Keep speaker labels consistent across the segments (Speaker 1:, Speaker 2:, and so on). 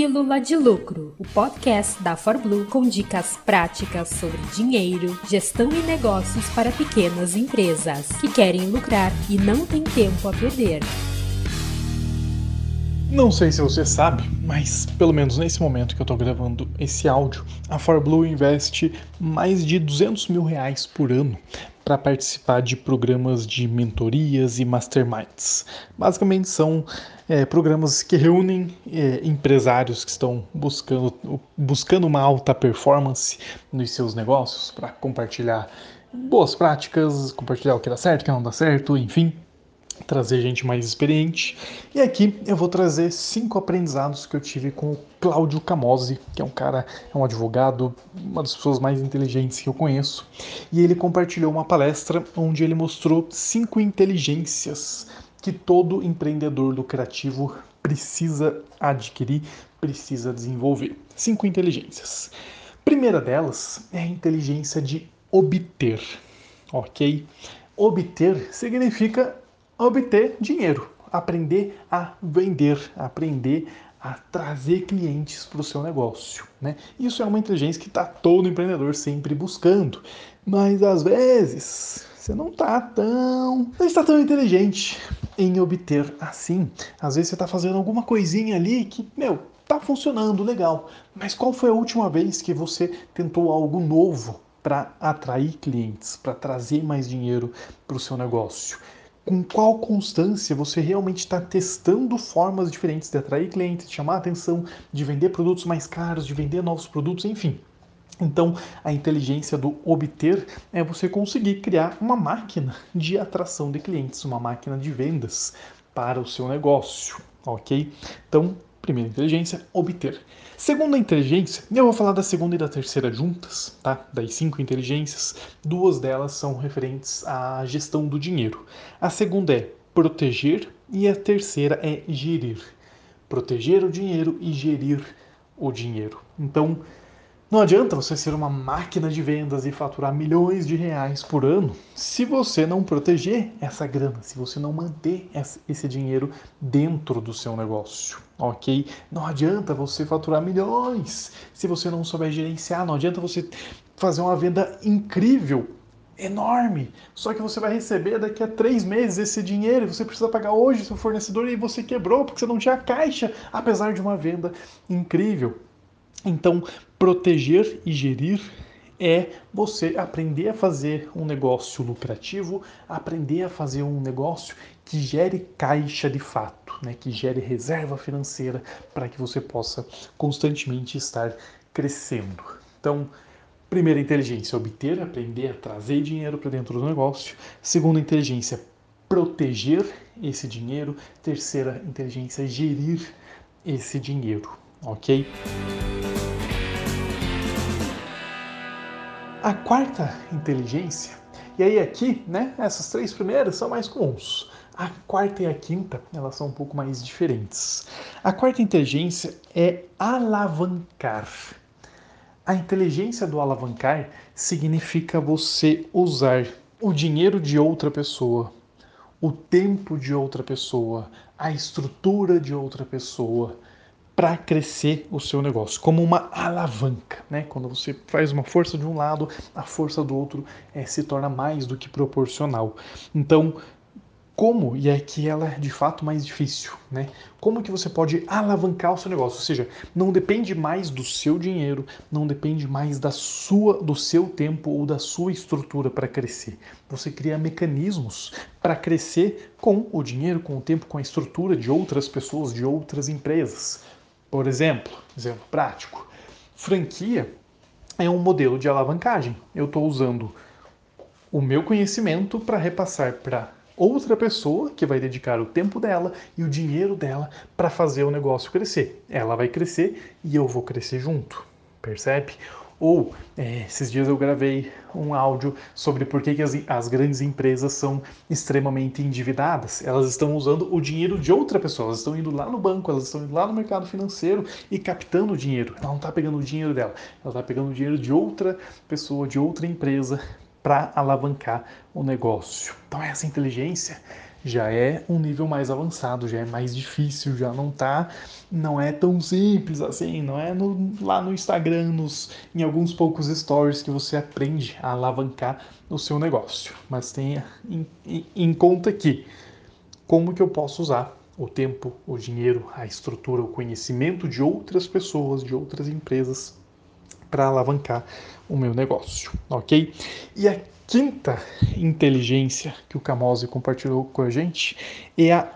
Speaker 1: Pílula de Lucro, o podcast da ForBlue com dicas práticas sobre dinheiro, gestão e negócios para pequenas empresas que querem lucrar e não têm tempo a perder.
Speaker 2: Não sei se você sabe, mas pelo menos nesse momento que eu estou gravando esse áudio, a ForBlue investe mais de 200 mil reais por ano para participar de programas de mentorias e masterminds. Basicamente são é, programas que reúnem é, empresários que estão buscando, buscando uma alta performance nos seus negócios para compartilhar boas práticas, compartilhar o que dá certo, o que não dá certo, enfim, trazer gente mais experiente. E aqui eu vou trazer cinco aprendizados que eu tive com o Cláudio Camozzi, que é um cara, é um advogado, uma das pessoas mais inteligentes que eu conheço. E ele compartilhou uma palestra onde ele mostrou cinco inteligências que todo empreendedor lucrativo precisa adquirir, precisa desenvolver. Cinco inteligências. Primeira delas é a inteligência de obter, ok? Obter significa obter dinheiro, aprender a vender, aprender a trazer clientes para o seu negócio. Né? Isso é uma inteligência que está todo empreendedor sempre buscando, mas às vezes você não está tão, não está tão inteligente em obter assim. Às vezes você está fazendo alguma coisinha ali que, meu, tá funcionando legal, mas qual foi a última vez que você tentou algo novo para atrair clientes, para trazer mais dinheiro para o seu negócio? Com qual constância você realmente está testando formas diferentes de atrair clientes, de chamar atenção, de vender produtos mais caros, de vender novos produtos, enfim. Então, a inteligência do obter é você conseguir criar uma máquina de atração de clientes, uma máquina de vendas para o seu negócio, ok? Então, Primeira inteligência, obter. Segunda inteligência, eu vou falar da segunda e da terceira juntas, tá? Das cinco inteligências, duas delas são referentes à gestão do dinheiro. A segunda é proteger e a terceira é gerir. Proteger o dinheiro e gerir o dinheiro. Então, não adianta você ser uma máquina de vendas e faturar milhões de reais por ano se você não proteger essa grana, se você não manter esse dinheiro dentro do seu negócio, ok? Não adianta você faturar milhões se você não souber gerenciar, não adianta você fazer uma venda incrível enorme. Só que você vai receber daqui a três meses esse dinheiro. Você precisa pagar hoje seu fornecedor e você quebrou porque você não tinha caixa, apesar de uma venda incrível. Então, proteger e gerir é você aprender a fazer um negócio lucrativo, aprender a fazer um negócio que gere caixa de fato, né? que gere reserva financeira para que você possa constantemente estar crescendo. Então, primeira inteligência, obter, aprender a trazer dinheiro para dentro do negócio. Segunda inteligência, proteger esse dinheiro. Terceira inteligência, gerir esse dinheiro, ok? A quarta inteligência, e aí aqui, né, essas três primeiras são mais comuns. A quarta e a quinta, elas são um pouco mais diferentes. A quarta inteligência é alavancar. A inteligência do alavancar significa você usar o dinheiro de outra pessoa, o tempo de outra pessoa, a estrutura de outra pessoa, para crescer o seu negócio, como uma alavanca, né? Quando você faz uma força de um lado, a força do outro é, se torna mais do que proporcional. Então, como, e é que ela é de fato mais difícil, né? Como que você pode alavancar o seu negócio? Ou seja, não depende mais do seu dinheiro, não depende mais da sua, do seu tempo ou da sua estrutura para crescer. Você cria mecanismos para crescer com o dinheiro, com o tempo, com a estrutura de outras pessoas, de outras empresas. Por exemplo, exemplo prático, franquia é um modelo de alavancagem. Eu estou usando o meu conhecimento para repassar para outra pessoa que vai dedicar o tempo dela e o dinheiro dela para fazer o negócio crescer. Ela vai crescer e eu vou crescer junto, percebe? Ou, é, esses dias eu gravei um áudio sobre por que, que as, as, grandes empresas são extremamente endividadas. Elas estão usando o dinheiro de outra pessoa, elas estão indo lá no banco, elas estão indo lá no mercado financeiro e captando o dinheiro. Ela não está pegando o dinheiro dela, ela está pegando o dinheiro de outra pessoa, de outra empresa, para alavancar o negócio. Então, essa inteligência já é um nível mais avançado, já é mais difícil, já não tá, não é tão simples assim, não é no, lá no Instagram, nos, em alguns poucos stories que você aprende a alavancar o seu negócio. Mas tenha em, em, em conta que como que eu posso usar o tempo, o dinheiro, a estrutura, o conhecimento de outras pessoas, de outras empresas para alavancar o meu negócio, ok? E a quinta inteligência que o Camose compartilhou com a gente é a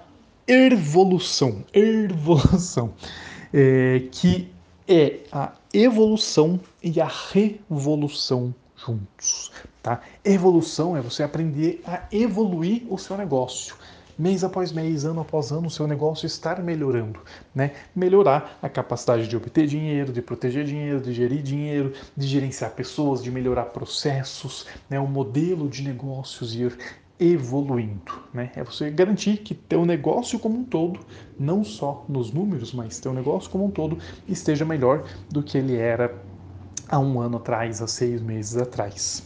Speaker 2: evolução, evolução, é, que é a evolução e a revolução juntos, tá? Evolução é você aprender a evoluir o seu negócio, mês após mês, ano após ano, o seu negócio estar melhorando, né? Melhorar a capacidade de obter dinheiro, de proteger dinheiro, de gerir dinheiro, de gerenciar pessoas, de melhorar processos, né? O modelo de negócios ir evoluindo, né? É você garantir que teu negócio como um todo, não só nos números, mas teu negócio como um todo esteja melhor do que ele era há um ano atrás, há seis meses atrás.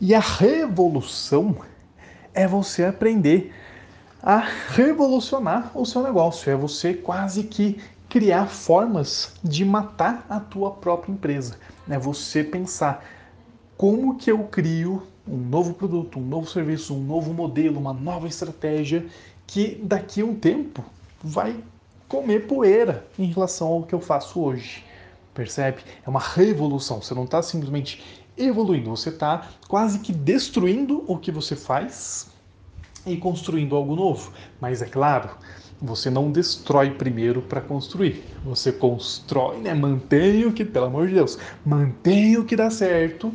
Speaker 2: E a revolução é você aprender a revolucionar o seu negócio. É você quase que criar formas de matar a tua própria empresa. É você pensar como que eu crio um novo produto, um novo serviço, um novo modelo, uma nova estratégia que daqui a um tempo vai comer poeira em relação ao que eu faço hoje. Percebe? É uma revolução. Você não está simplesmente evoluindo, você está quase que destruindo o que você faz e construindo algo novo. Mas é claro, você não destrói primeiro para construir. Você constrói, né? Mantém o que, pelo amor de Deus, mantém o que dá certo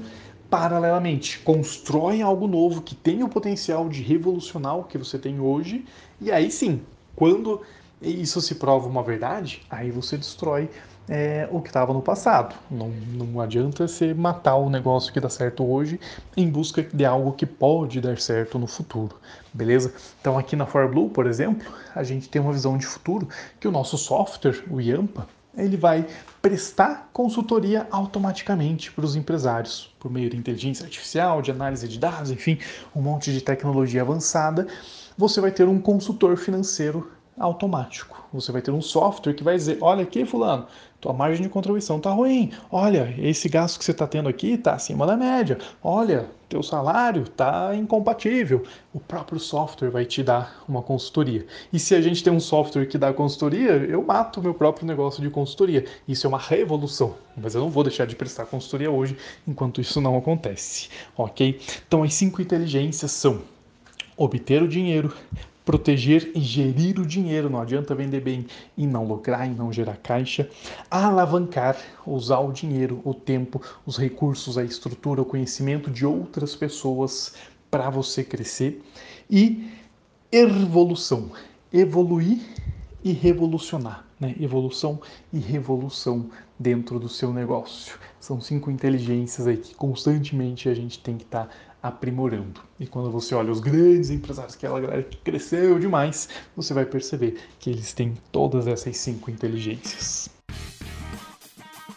Speaker 2: paralelamente. Constrói algo novo que tem o potencial de revolucionar o que você tem hoje. E aí sim, quando isso se prova uma verdade, aí você destrói é, o que estava no passado. Não, não adianta você matar o negócio que dá certo hoje em busca de algo que pode dar certo no futuro, beleza? Então aqui na ForBlue, por exemplo, a gente tem uma visão de futuro que o nosso software, o Yampa, ele vai prestar consultoria automaticamente para os empresários, por meio de inteligência artificial, de análise de dados, enfim, um monte de tecnologia avançada. Você vai ter um consultor financeiro automático. Você vai ter um software que vai dizer: olha aqui, Fulano, tua margem de contribuição está ruim. Olha, esse gasto que você está tendo aqui está acima da média. Olha, teu salário está incompatível. O próprio software vai te dar uma consultoria. E se a gente tem um software que dá consultoria, eu mato meu próprio negócio de consultoria. Isso é uma revolução. Mas eu não vou deixar de prestar consultoria hoje enquanto isso não acontece. Ok? Então, as cinco inteligências são obter o dinheiro, proteger e gerir o dinheiro, não adianta vender bem e não lucrar e não gerar caixa, alavancar, usar o dinheiro, o tempo, os recursos, a estrutura, o conhecimento de outras pessoas para você crescer e evolução, evoluir e revolucionar, né? Evolução e revolução dentro do seu negócio. São cinco inteligências aí que constantemente a gente tem que estar tá aprimorando. E quando você olha os grandes empresários, aquela galera que cresceu demais, você vai perceber que eles têm todas essas cinco inteligências.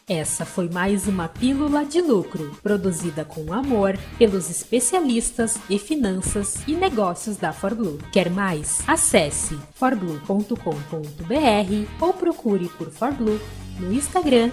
Speaker 1: Essa foi mais uma Pílula de Lucro, produzida com amor pelos especialistas em finanças e negócios da ForBlue. Quer mais? Acesse forblue.com.br ou procure por ForBlue no Instagram